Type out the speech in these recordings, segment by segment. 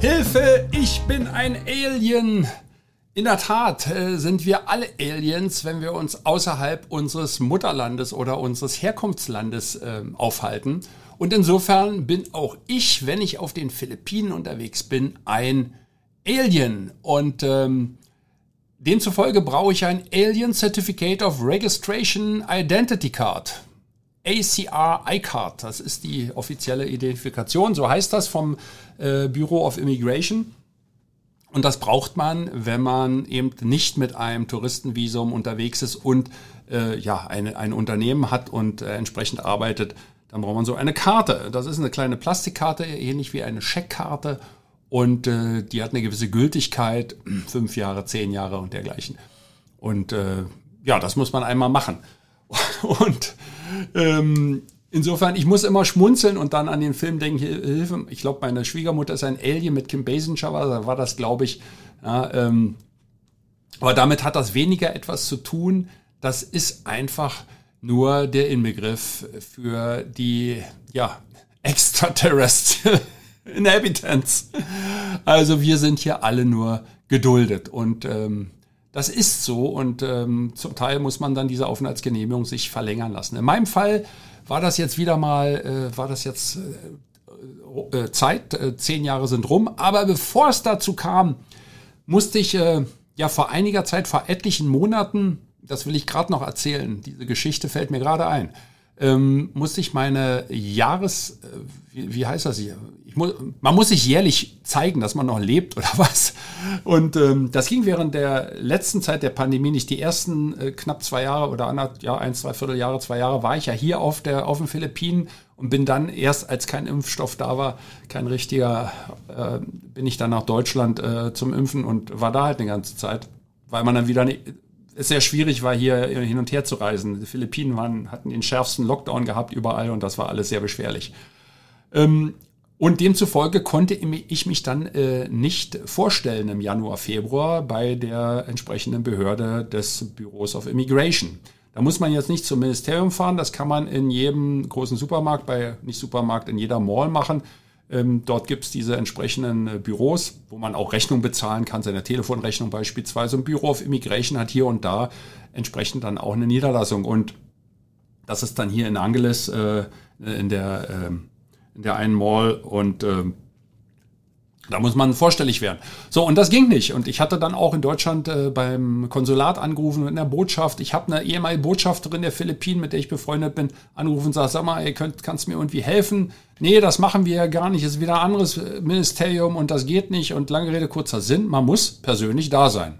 Hilfe, ich bin ein Alien. In der Tat äh, sind wir alle Aliens, wenn wir uns außerhalb unseres Mutterlandes oder unseres Herkunftslandes äh, aufhalten. Und insofern bin auch ich, wenn ich auf den Philippinen unterwegs bin, ein Alien. Und ähm, demzufolge brauche ich ein Alien Certificate of Registration Identity Card. ACR iCard, das ist die offizielle Identifikation, so heißt das vom äh, Bureau of Immigration. Und das braucht man, wenn man eben nicht mit einem Touristenvisum unterwegs ist und äh, ja, eine, ein Unternehmen hat und äh, entsprechend arbeitet, dann braucht man so eine Karte. Das ist eine kleine Plastikkarte, ähnlich wie eine Scheckkarte. Und äh, die hat eine gewisse Gültigkeit, fünf Jahre, zehn Jahre und dergleichen. Und äh, ja, das muss man einmal machen. Und ähm, insofern, ich muss immer schmunzeln und dann an den Film denken, Hilfe, ich glaube, meine Schwiegermutter ist ein Alien mit Kim Basinger, war, war das, glaube ich. Ja, ähm, aber damit hat das weniger etwas zu tun. Das ist einfach nur der Inbegriff für die, ja, extraterrestrial inhabitants. Also wir sind hier alle nur geduldet und ähm, das ist so und ähm, zum Teil muss man dann diese Aufenthaltsgenehmigung sich verlängern lassen. In meinem Fall war das jetzt wieder mal, äh, war das jetzt äh, äh, Zeit, äh, zehn Jahre sind rum, aber bevor es dazu kam, musste ich äh, ja vor einiger Zeit, vor etlichen Monaten, das will ich gerade noch erzählen, diese Geschichte fällt mir gerade ein, ähm, musste ich meine Jahres, äh, wie, wie heißt das hier? Muss, man muss sich jährlich zeigen, dass man noch lebt oder was. Und ähm, das ging während der letzten Zeit der Pandemie nicht. Die ersten äh, knapp zwei Jahre oder anderthalb, ja, ein, zwei Vierteljahre, zwei Jahre war ich ja hier auf der auf den Philippinen und bin dann erst, als kein Impfstoff da war, kein richtiger, äh, bin ich dann nach Deutschland äh, zum Impfen und war da halt eine ganze Zeit, weil man dann wieder nicht, es sehr schwierig war, hier hin und her zu reisen. Die Philippinen waren, hatten den schärfsten Lockdown gehabt überall und das war alles sehr beschwerlich. Ähm, und demzufolge konnte ich mich dann äh, nicht vorstellen im Januar, Februar bei der entsprechenden Behörde des Büros of Immigration. Da muss man jetzt nicht zum Ministerium fahren, das kann man in jedem großen Supermarkt, bei nicht Supermarkt, in jeder Mall machen. Ähm, dort gibt's diese entsprechenden äh, Büros, wo man auch Rechnung bezahlen kann, seine Telefonrechnung beispielsweise. Und Büro of Immigration hat hier und da entsprechend dann auch eine Niederlassung. Und das ist dann hier in Angeles äh, in, der, äh, in der einen Mall und äh, da muss man vorstellig werden. So, und das ging nicht. Und ich hatte dann auch in Deutschland äh, beim Konsulat angerufen in der Botschaft. Ich habe eine ehemalige Botschafterin der Philippinen, mit der ich befreundet bin, angerufen und sagt, sag mal, ihr könnt, kannst mir irgendwie helfen? Nee, das machen wir ja gar nicht. Ist wieder ein anderes äh, Ministerium und das geht nicht. Und lange Rede, kurzer Sinn, man muss persönlich da sein.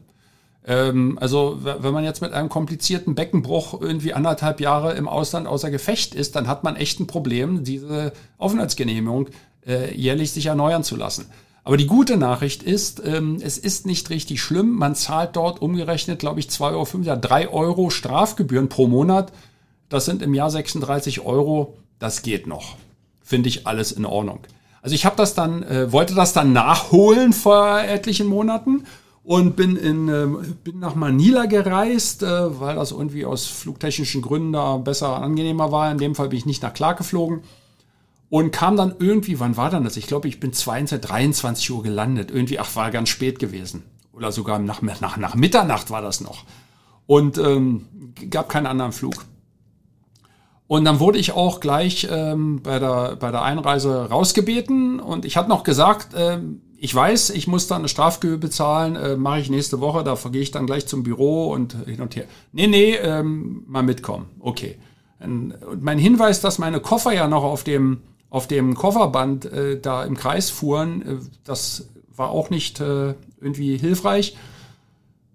Ähm, also, wenn man jetzt mit einem komplizierten Beckenbruch irgendwie anderthalb Jahre im Ausland außer Gefecht ist, dann hat man echt ein Problem, diese Aufenthaltsgenehmigung äh, jährlich sich erneuern zu lassen. Aber die gute Nachricht ist, ähm, es ist nicht richtig schlimm. Man zahlt dort umgerechnet, glaube ich, 2,5 Euro, ja, 3 Euro Strafgebühren pro Monat. Das sind im Jahr 36 Euro. Das geht noch. Finde ich alles in Ordnung. Also ich habe das dann, äh, wollte das dann nachholen vor etlichen Monaten und bin in äh, bin nach Manila gereist, äh, weil das irgendwie aus flugtechnischen Gründen da besser angenehmer war. In dem Fall bin ich nicht nach Clark geflogen und kam dann irgendwie, wann war dann das? Ich glaube, ich bin 22, 23 Uhr gelandet. Irgendwie, ach, war ganz spät gewesen. Oder sogar nach, nach, nach Mitternacht war das noch. Und ähm, gab keinen anderen Flug. Und dann wurde ich auch gleich ähm, bei, der, bei der Einreise rausgebeten. Und ich hatte noch gesagt, äh, ich weiß, ich muss da eine Strafgebühr bezahlen, äh, mache ich nächste Woche, da gehe ich dann gleich zum Büro und hin und her. Nee, nee, ähm, mal mitkommen. Okay. Und mein Hinweis, dass meine Koffer ja noch auf dem auf dem Kofferband äh, da im Kreis fuhren, äh, das war auch nicht äh, irgendwie hilfreich.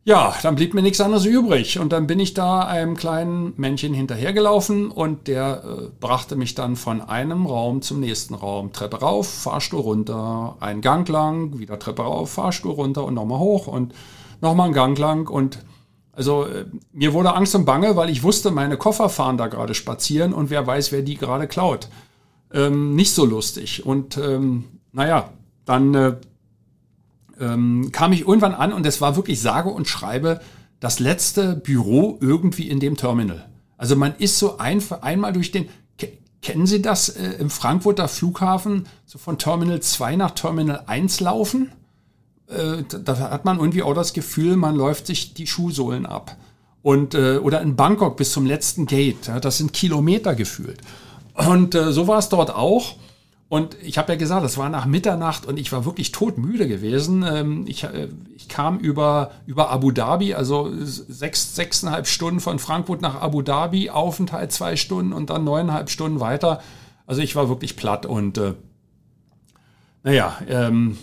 Ja, dann blieb mir nichts anderes übrig. Und dann bin ich da einem kleinen Männchen hinterhergelaufen und der äh, brachte mich dann von einem Raum zum nächsten Raum. Treppe rauf, Fahrstuhl runter, einen Gang lang, wieder Treppe rauf, Fahrstuhl runter und nochmal hoch und nochmal einen Gang lang. Und also äh, mir wurde Angst und Bange, weil ich wusste, meine Koffer fahren da gerade spazieren und wer weiß, wer die gerade klaut. Ähm, nicht so lustig. Und ähm, naja, dann äh, ähm, kam ich irgendwann an und es war wirklich sage und schreibe das letzte Büro irgendwie in dem Terminal. Also man ist so ein, einmal durch den, kennen Sie das äh, im Frankfurter Flughafen, so von Terminal 2 nach Terminal 1 laufen? Äh, da hat man irgendwie auch das Gefühl, man läuft sich die Schuhsohlen ab. Und, äh, oder in Bangkok bis zum letzten Gate, ja, das sind Kilometer gefühlt. Und äh, so war es dort auch. Und ich habe ja gesagt, das war nach Mitternacht und ich war wirklich todmüde gewesen. Ähm, ich, äh, ich kam über, über Abu Dhabi, also sechs, sechseinhalb Stunden von Frankfurt nach Abu Dhabi, Aufenthalt zwei Stunden und dann neuneinhalb Stunden weiter. Also ich war wirklich platt und äh, naja, ähm,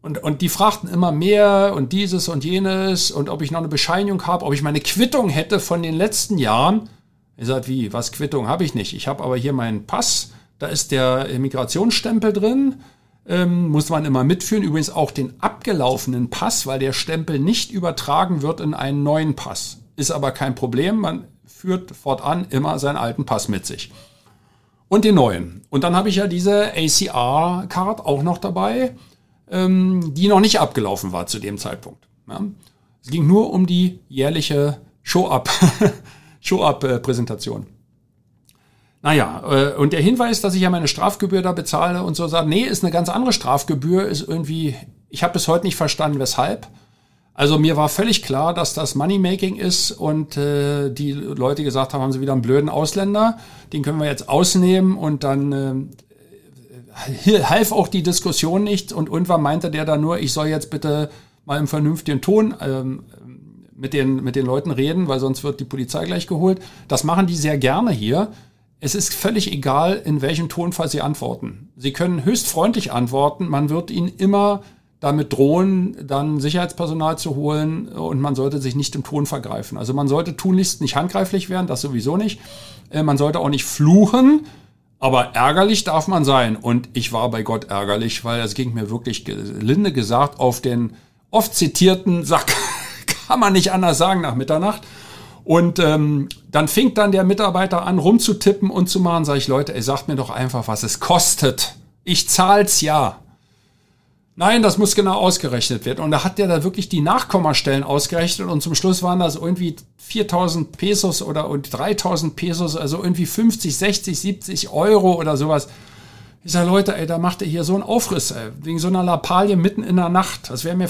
und, und die fragten immer mehr und dieses und jenes und ob ich noch eine Bescheinigung habe, ob ich meine Quittung hätte von den letzten Jahren. Ich sagte, wie, was Quittung habe ich nicht. Ich habe aber hier meinen Pass da ist der Migrationsstempel drin. Ähm, muss man immer mitführen. Übrigens auch den abgelaufenen Pass, weil der Stempel nicht übertragen wird in einen neuen Pass. Ist aber kein Problem. Man führt fortan immer seinen alten Pass mit sich. Und den neuen. Und dann habe ich ja diese ACR-Card auch noch dabei, ähm, die noch nicht abgelaufen war zu dem Zeitpunkt. Ja. Es ging nur um die jährliche Show-Up, Show-Up-Präsentation. Naja, äh, und der Hinweis, dass ich ja meine Strafgebühr da bezahle und so sagt, nee, ist eine ganz andere Strafgebühr, ist irgendwie, ich habe bis heute nicht verstanden, weshalb. Also mir war völlig klar, dass das Moneymaking ist und äh, die Leute gesagt haben, haben sie wieder einen blöden Ausländer, den können wir jetzt ausnehmen und dann äh, half auch die Diskussion nicht und irgendwann meinte der da nur, ich soll jetzt bitte mal im vernünftigen Ton ähm, mit, den, mit den Leuten reden, weil sonst wird die Polizei gleich geholt. Das machen die sehr gerne hier. Es ist völlig egal, in welchem Tonfall Sie antworten. Sie können höchst freundlich antworten. Man wird Ihnen immer damit drohen, dann Sicherheitspersonal zu holen und man sollte sich nicht im Ton vergreifen. Also man sollte tunlichst nicht handgreiflich werden, das sowieso nicht. Äh, man sollte auch nicht fluchen, aber ärgerlich darf man sein. Und ich war bei Gott ärgerlich, weil es ging mir wirklich gelinde gesagt auf den oft zitierten Sack, kann man nicht anders sagen nach Mitternacht. Und ähm, dann fing dann der Mitarbeiter an, rumzutippen und zu machen. Sag ich, Leute, ey, sagt mir doch einfach, was es kostet. Ich zahl's ja. Nein, das muss genau ausgerechnet werden. Und da hat der da wirklich die Nachkommastellen ausgerechnet und zum Schluss waren das irgendwie 4000 Pesos oder 3000 Pesos, also irgendwie 50, 60, 70 Euro oder sowas. Ich sage, Leute, ey, da macht ihr hier so einen Aufriss, ey, wegen so einer Lappalie mitten in der Nacht. Das wäre mir,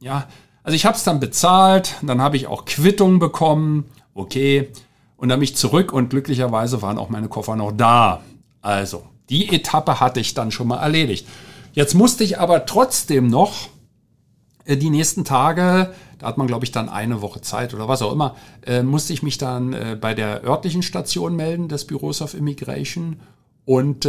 ja, also ich habe es dann bezahlt, dann habe ich auch Quittung bekommen, okay, und dann mich zurück und glücklicherweise waren auch meine Koffer noch da. Also, die Etappe hatte ich dann schon mal erledigt. Jetzt musste ich aber trotzdem noch äh, die nächsten Tage, da hat man glaube ich dann eine Woche Zeit oder was auch immer, äh, musste ich mich dann äh, bei der örtlichen Station melden des Büros of Immigration und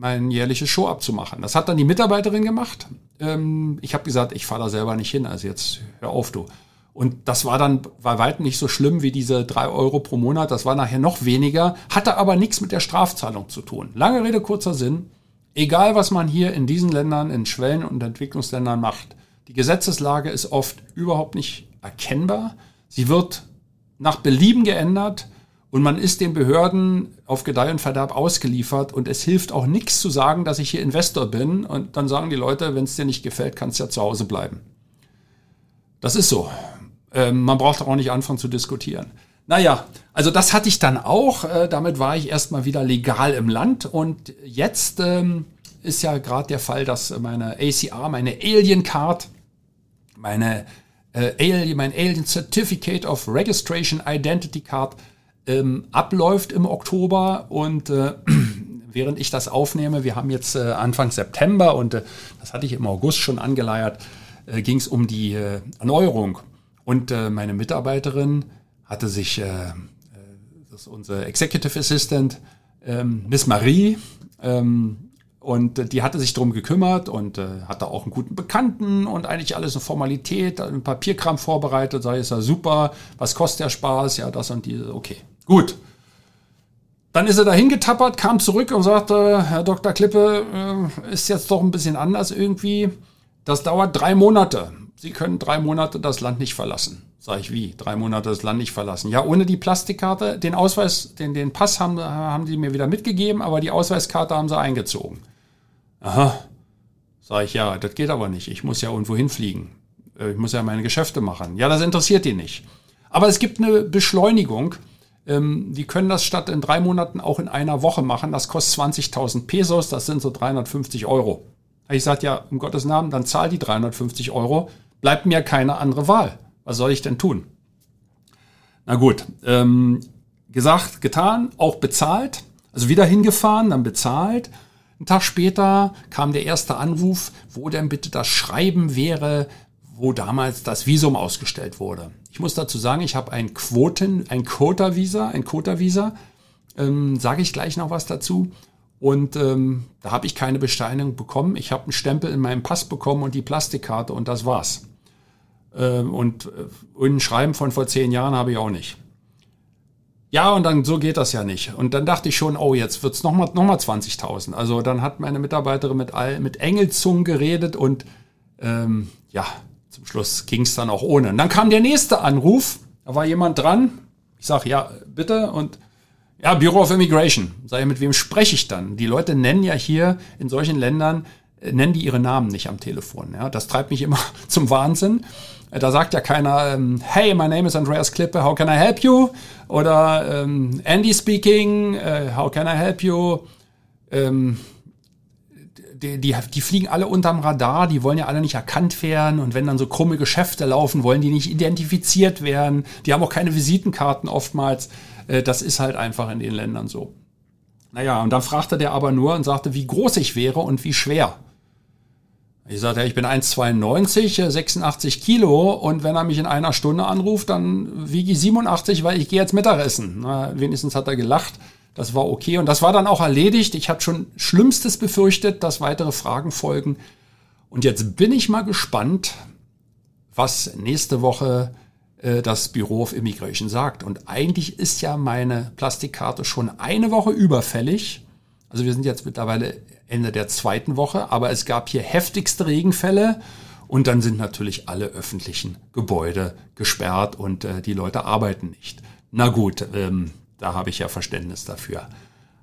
mein jährliches Show abzumachen. Das hat dann die Mitarbeiterin gemacht. Ähm, ich habe gesagt, ich fahre da selber nicht hin, also jetzt hör auf du. Und das war dann bei weitem nicht so schlimm wie diese drei Euro pro Monat. Das war nachher noch weniger, hatte aber nichts mit der Strafzahlung zu tun. Lange Rede, kurzer Sinn. Egal, was man hier in diesen Ländern, in Schwellen- und Entwicklungsländern macht, die Gesetzeslage ist oft überhaupt nicht erkennbar. Sie wird nach Belieben geändert und man ist den Behörden auf Gedeih und Verderb ausgeliefert und es hilft auch nichts zu sagen, dass ich hier Investor bin und dann sagen die Leute, wenn es dir nicht gefällt, kannst du ja zu Hause bleiben. Das ist so. Ähm, man braucht auch nicht anfangen zu diskutieren. Naja, also das hatte ich dann auch. Äh, damit war ich erstmal wieder legal im Land und jetzt ähm, ist ja gerade der Fall, dass meine ACR, meine Alien Card, meine äh, Alien, mein Alien Certificate of Registration Identity Card ähm, abläuft im Oktober und äh, während ich das aufnehme, wir haben jetzt äh, Anfang September und äh, das hatte ich im August schon angeleiert, äh, ging es um die äh, Erneuerung. Und äh, meine Mitarbeiterin hatte sich, äh, das ist unsere Executive Assistant, ähm, Miss Marie, ähm, Und die hatte sich drum gekümmert und äh, hatte auch einen guten Bekannten und eigentlich alles eine Formalität, ein Papierkram vorbereitet, sei es ja super, was kostet der Spaß, ja, das und diese, okay, gut. Dann ist er dahin getappert, kam zurück und sagte, Herr Dr. Klippe, äh, ist jetzt doch ein bisschen anders irgendwie. Das dauert drei Monate. Sie können drei Monate das Land nicht verlassen. Sag ich, wie? Drei Monate das Land nicht verlassen. Ja, ohne die Plastikkarte, den Ausweis, den, den Pass haben, haben die mir wieder mitgegeben, aber die Ausweiskarte haben sie eingezogen. Aha. Sag ich, ja, das geht aber nicht. Ich muss ja irgendwo hinfliegen. Äh, ich muss ja meine Geschäfte machen. Ja, das interessiert die nicht. Aber es gibt eine Beschleunigung. Ähm, die können das statt in drei Monaten auch in einer Woche machen. Das kostet 20.000 Pesos. Das sind so 350 Euro. Ich sage, ja, um Gottes Namen, dann zahl die 350 Euro. Bleibt mir keine andere Wahl. Was soll ich denn tun? Na gut, ähm, gesagt, getan, auch bezahlt. Also wieder hingefahren, dann bezahlt. Ein Tag später kam der erste Anruf, wo denn bitte das Schreiben wäre, wo damals das Visum ausgestellt wurde. Ich muss dazu sagen, ich habe ein Quoten, ein Quota-Visa, ein Quota-Visa, ähm, sage ich gleich noch was dazu. Und ähm, da habe ich keine Bescheinigung bekommen. Ich habe einen Stempel in meinem Pass bekommen und die Plastikkarte und das war's. Ähm, und, äh, und ein Schreiben von vor zehn Jahren habe ich auch nicht. Ja, und dann so geht das ja nicht. Und dann dachte ich schon, oh, jetzt wird's nochmal noch mal 20.000. Also dann hat meine Mitarbeiterin mit, all, mit Engelzungen geredet und ähm, ja, zum Schluss ging's dann auch ohne. Und dann kam der nächste Anruf, da war jemand dran. Ich sage, ja, bitte. Und ja, Bureau of Immigration. Sag ich, mit wem spreche ich dann? Die Leute nennen ja hier in solchen Ländern, äh, nennen die ihre Namen nicht am Telefon. Ja, das treibt mich immer zum Wahnsinn. Da sagt ja keiner, ähm, hey, my name is Andreas Klippe, how can I help you? Oder ähm, Andy speaking, uh, how can I help you? Ähm, die, die, die fliegen alle unterm Radar, die wollen ja alle nicht erkannt werden und wenn dann so krumme Geschäfte laufen, wollen die nicht identifiziert werden. Die haben auch keine Visitenkarten oftmals. Äh, das ist halt einfach in den Ländern so. Naja, und dann fragte der aber nur und sagte, wie groß ich wäre und wie schwer. Ich sagte, ich bin 1,92, 86 äh, Kilo und wenn er mich in einer Stunde anruft, dann wiege ich 87, weil ich gehe jetzt Mittagessen. Na, wenigstens hat er gelacht. Das war okay und das war dann auch erledigt. Ich hatte schon Schlimmstes befürchtet, dass weitere Fragen folgen. Und jetzt bin ich mal gespannt, was nächste Woche äh, das Bureau of Immigration sagt. Und eigentlich ist ja meine Plastikkarte schon eine Woche überfällig. Also wir sind jetzt mittlerweile Ende der zweiten Woche, aber es gab hier heftigste Regenfälle und dann sind natürlich alle öffentlichen Gebäude gesperrt und äh, die Leute arbeiten nicht. Na gut, ähm, da habe ich ja Verständnis dafür.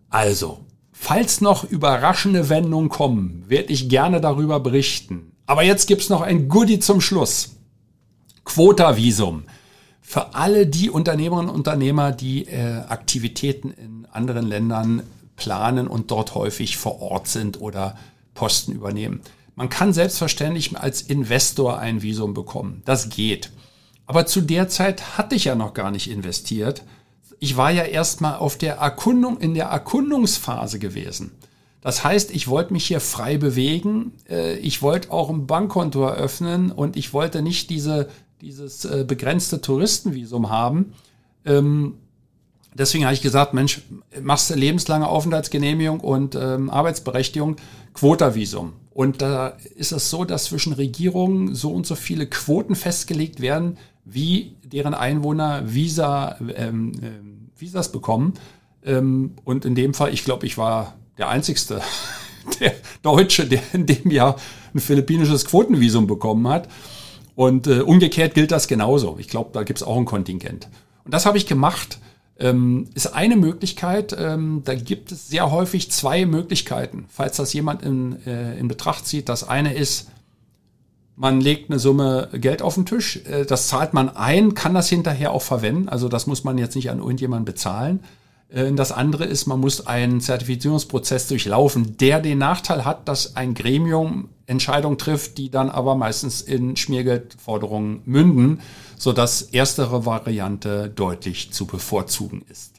Also, falls noch überraschende Wendungen kommen, werde ich gerne darüber berichten. Aber jetzt gibt's noch ein Goodie zum Schluss. Quota-Visum. Für alle die Unternehmerinnen und Unternehmer, die äh, Aktivitäten in anderen Ländern planen und dort häufig vor Ort sind oder Posten übernehmen. Man kann selbstverständlich als Investor ein Visum bekommen. Das geht. Aber zu der Zeit hatte ich ja noch gar nicht investiert. Ich war ja erstmal auf der Erkundung, in der Erkundungsphase gewesen. Das heißt, ich wollte mich hier frei bewegen. Äh, ich wollte auch ein Bankkonto eröffnen und ich wollte nicht diese, dieses äh, begrenzte Touristenvisum haben. Deswegen habe ich gesagt, Mensch, machst du lebenslange Aufenthaltsgenehmigung und ähm, Arbeitsberechtigung, Quotavisum. Und da ist es so, dass zwischen Regierungen so und so viele Quoten festgelegt werden, wie deren Einwohner Visa, ähm, äh, Visas bekommen. Ähm, und in dem Fall, ich glaube, ich war der Einzigste, der Deutsche, der in dem Jahr ein philippinisches Quotenvisum bekommen hat. Und äh, umgekehrt gilt das genauso. Ich glaube, da gibt es auch ein Kontingent. Und das habe ich gemacht ähm, ist eine Möglichkeit. Ähm, da gibt es sehr häufig zwei Möglichkeiten, falls das jemand in, äh, in Betracht zieht. Das eine ist, man legt eine Summe Geld auf den Tisch, äh, das zahlt man ein, kann das hinterher auch verwenden. Also das muss man jetzt nicht an irgendjemanden bezahlen. Äh, das andere ist, man muss einen Zertifizierungsprozess durchlaufen, der den Nachteil hat, dass ein Gremium Entscheidungen trifft, die dann aber meistens in Schmiergeldforderungen münden, sodass erstere Variante deutlich zu bevorzugen ist.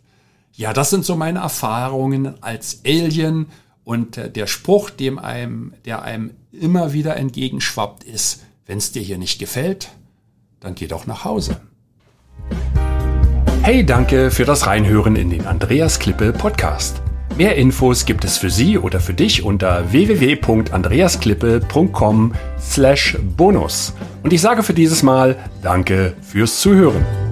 Ja, das sind so meine Erfahrungen als Alien und äh, der Spruch, dem einem, der einem immer wieder entgegenschwappt, ist, wenn es dir hier nicht gefällt, dann geh doch nach Hause. Hey, danke für das Reinhören in den Andreas Klippe Podcast. Mehr Infos gibt es für Sie oder für dich unter www.andreasklippe.com/bonus. Und ich sage für dieses Mal Danke fürs Zuhören.